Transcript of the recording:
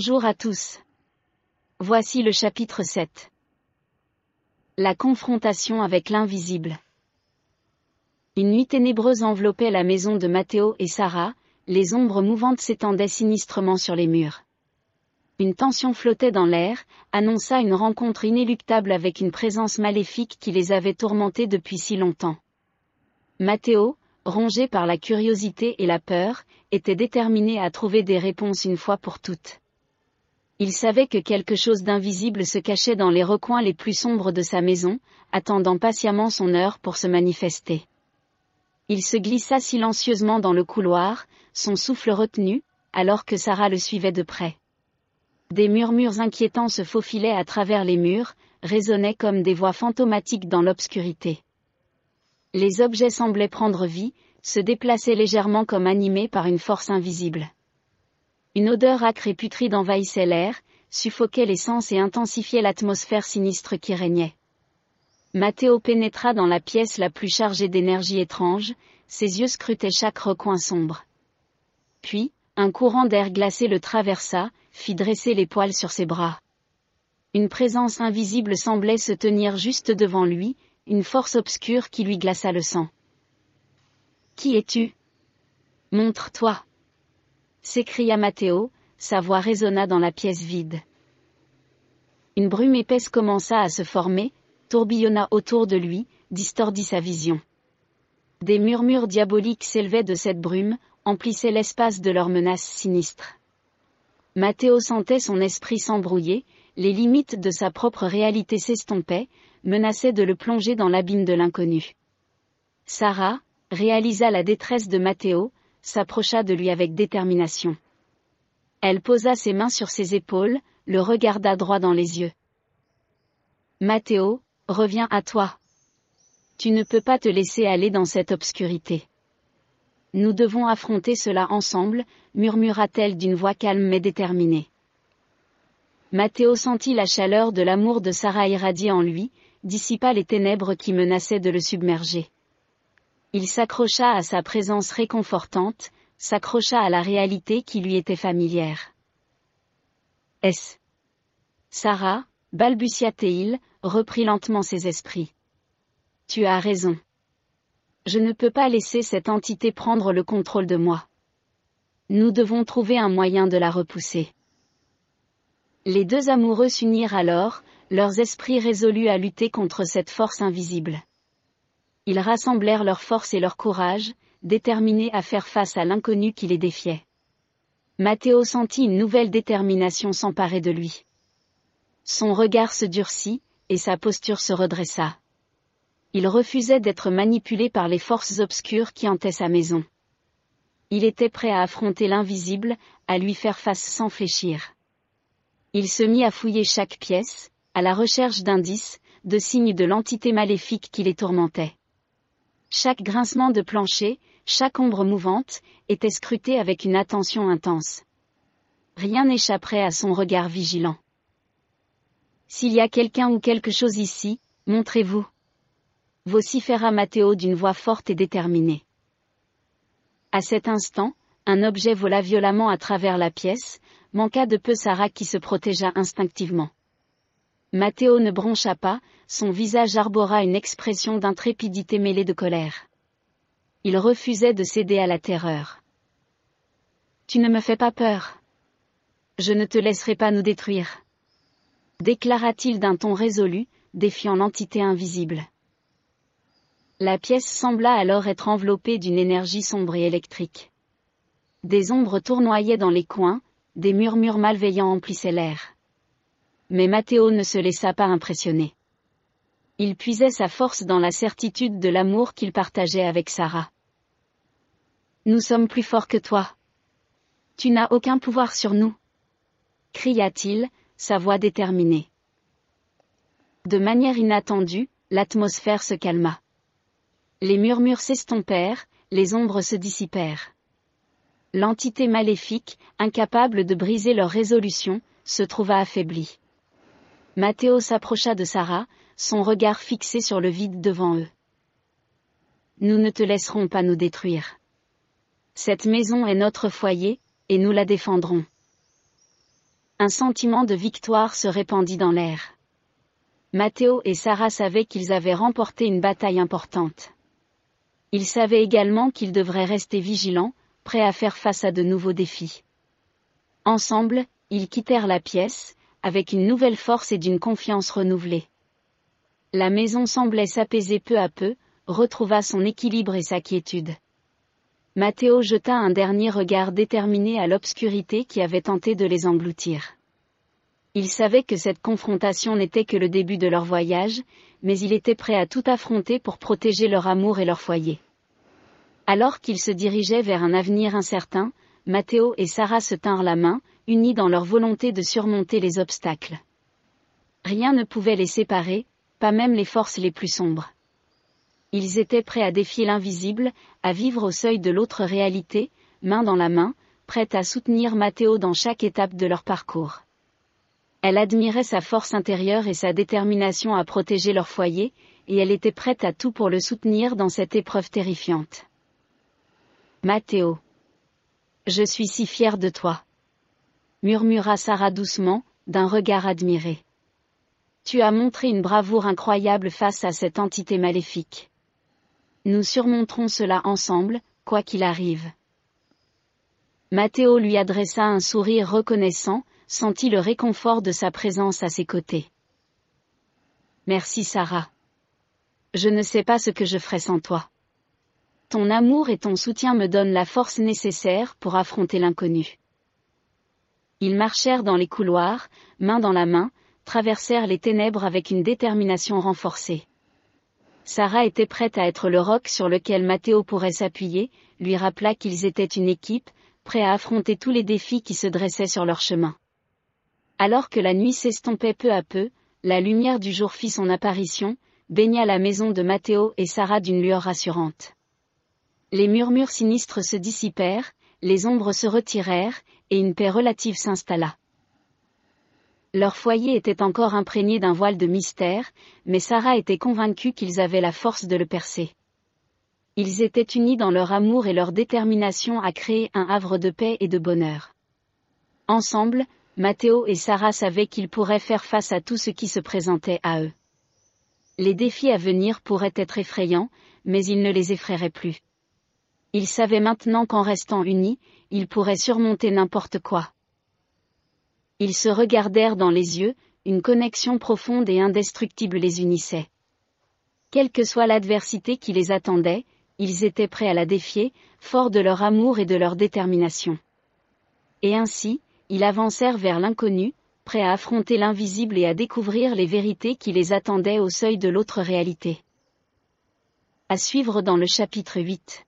Bonjour à tous. Voici le chapitre 7. La confrontation avec l'invisible. Une nuit ténébreuse enveloppait la maison de Matteo et Sarah, les ombres mouvantes s'étendaient sinistrement sur les murs. Une tension flottait dans l'air, annonça une rencontre inéluctable avec une présence maléfique qui les avait tourmentés depuis si longtemps. Matteo, rongé par la curiosité et la peur, était déterminé à trouver des réponses une fois pour toutes. Il savait que quelque chose d'invisible se cachait dans les recoins les plus sombres de sa maison, attendant patiemment son heure pour se manifester. Il se glissa silencieusement dans le couloir, son souffle retenu, alors que Sarah le suivait de près. Des murmures inquiétants se faufilaient à travers les murs, résonnaient comme des voix fantomatiques dans l'obscurité. Les objets semblaient prendre vie, se déplaçaient légèrement comme animés par une force invisible. Une odeur acre et putride envahissait l'air, suffoquait les sens et intensifiait l'atmosphère sinistre qui régnait. Matteo pénétra dans la pièce la plus chargée d'énergie étrange, ses yeux scrutaient chaque recoin sombre. Puis, un courant d'air glacé le traversa, fit dresser les poils sur ses bras. Une présence invisible semblait se tenir juste devant lui, une force obscure qui lui glaça le sang. Qui es-tu? Montre-toi s'écria Matteo, sa voix résonna dans la pièce vide. Une brume épaisse commença à se former, tourbillonna autour de lui, distordit sa vision. Des murmures diaboliques s'élevaient de cette brume, emplissaient l'espace de leurs menaces sinistres. Matteo sentait son esprit s'embrouiller, les limites de sa propre réalité s'estompaient, menaçaient de le plonger dans l'abîme de l'inconnu. Sarah, réalisa la détresse de Matteo, s'approcha de lui avec détermination. Elle posa ses mains sur ses épaules, le regarda droit dans les yeux. Matteo, reviens à toi. Tu ne peux pas te laisser aller dans cette obscurité. Nous devons affronter cela ensemble, murmura-t-elle d'une voix calme mais déterminée. Matteo sentit la chaleur de l'amour de Sarah irradier en lui, dissipa les ténèbres qui menaçaient de le submerger. Il s'accrocha à sa présence réconfortante, s'accrocha à la réalité qui lui était familière. Est-ce Sarah, balbutia-t-il, reprit lentement ses esprits. Tu as raison. Je ne peux pas laisser cette entité prendre le contrôle de moi. Nous devons trouver un moyen de la repousser. Les deux amoureux s'unirent alors, leurs esprits résolus à lutter contre cette force invisible. Ils rassemblèrent leurs forces et leur courage, déterminés à faire face à l'inconnu qui les défiait. Matteo sentit une nouvelle détermination s'emparer de lui. Son regard se durcit, et sa posture se redressa. Il refusait d'être manipulé par les forces obscures qui hantaient sa maison. Il était prêt à affronter l'invisible, à lui faire face sans fléchir. Il se mit à fouiller chaque pièce, à la recherche d'indices, de signes de l'entité maléfique qui les tourmentait. Chaque grincement de plancher, chaque ombre mouvante, était scruté avec une attention intense. Rien n'échapperait à son regard vigilant. S'il y a quelqu'un ou quelque chose ici, montrez-vous. Vociféra Matteo d'une voix forte et déterminée. À cet instant, un objet vola violemment à travers la pièce, manqua de peu Sarah qui se protégea instinctivement. Matteo ne broncha pas, son visage arbora une expression d'intrépidité mêlée de colère. Il refusait de céder à la terreur. Tu ne me fais pas peur. Je ne te laisserai pas nous détruire. Déclara-t-il d'un ton résolu, défiant l'entité invisible. La pièce sembla alors être enveloppée d'une énergie sombre et électrique. Des ombres tournoyaient dans les coins, des murmures malveillants emplissaient l'air. Mais Matteo ne se laissa pas impressionner. Il puisait sa force dans la certitude de l'amour qu'il partageait avec Sarah. Nous sommes plus forts que toi. Tu n'as aucun pouvoir sur nous. cria-t-il, sa voix déterminée. De manière inattendue, l'atmosphère se calma. Les murmures s'estompèrent, les ombres se dissipèrent l'entité maléfique, incapable de briser leur résolution, se trouva affaiblie. Matteo s'approcha de Sarah, son regard fixé sur le vide devant eux. Nous ne te laisserons pas nous détruire. Cette maison est notre foyer, et nous la défendrons. Un sentiment de victoire se répandit dans l'air. Matteo et Sarah savaient qu'ils avaient remporté une bataille importante. Ils savaient également qu'ils devraient rester vigilants, prêts à faire face à de nouveaux défis. Ensemble, ils quittèrent la pièce, avec une nouvelle force et d'une confiance renouvelée. La maison semblait s'apaiser peu à peu, retrouva son équilibre et sa quiétude. Matteo jeta un dernier regard déterminé à l'obscurité qui avait tenté de les engloutir. Il savait que cette confrontation n'était que le début de leur voyage, mais il était prêt à tout affronter pour protéger leur amour et leur foyer. Alors qu'ils se dirigeaient vers un avenir incertain, Matteo et Sarah se tinrent la main, unis dans leur volonté de surmonter les obstacles. Rien ne pouvait les séparer, pas même les forces les plus sombres. Ils étaient prêts à défier l'invisible, à vivre au seuil de l'autre réalité, main dans la main, prêts à soutenir Matteo dans chaque étape de leur parcours. Elle admirait sa force intérieure et sa détermination à protéger leur foyer, et elle était prête à tout pour le soutenir dans cette épreuve terrifiante. Matteo. Je suis si fière de toi. Murmura Sarah doucement, d'un regard admiré. Tu as montré une bravoure incroyable face à cette entité maléfique. Nous surmonterons cela ensemble, quoi qu'il arrive. Matteo lui adressa un sourire reconnaissant, sentit le réconfort de sa présence à ses côtés. Merci Sarah. Je ne sais pas ce que je ferais sans toi. Ton amour et ton soutien me donnent la force nécessaire pour affronter l'inconnu. Ils marchèrent dans les couloirs, main dans la main, traversèrent les ténèbres avec une détermination renforcée. Sarah était prête à être le roc sur lequel Matteo pourrait s'appuyer, lui rappela qu'ils étaient une équipe, prêts à affronter tous les défis qui se dressaient sur leur chemin. Alors que la nuit s'estompait peu à peu, la lumière du jour fit son apparition, baigna la maison de Matteo et Sarah d'une lueur rassurante. Les murmures sinistres se dissipèrent, les ombres se retirèrent, et une paix relative s'installa. Leur foyer était encore imprégné d'un voile de mystère, mais Sarah était convaincue qu'ils avaient la force de le percer. Ils étaient unis dans leur amour et leur détermination à créer un havre de paix et de bonheur. Ensemble, Matteo et Sarah savaient qu'ils pourraient faire face à tout ce qui se présentait à eux. Les défis à venir pourraient être effrayants, mais ils ne les effraieraient plus. Ils savaient maintenant qu'en restant unis, ils pourraient surmonter n'importe quoi. Ils se regardèrent dans les yeux, une connexion profonde et indestructible les unissait. Quelle que soit l'adversité qui les attendait, ils étaient prêts à la défier, forts de leur amour et de leur détermination. Et ainsi, ils avancèrent vers l'inconnu, prêts à affronter l'invisible et à découvrir les vérités qui les attendaient au seuil de l'autre réalité. À suivre dans le chapitre 8.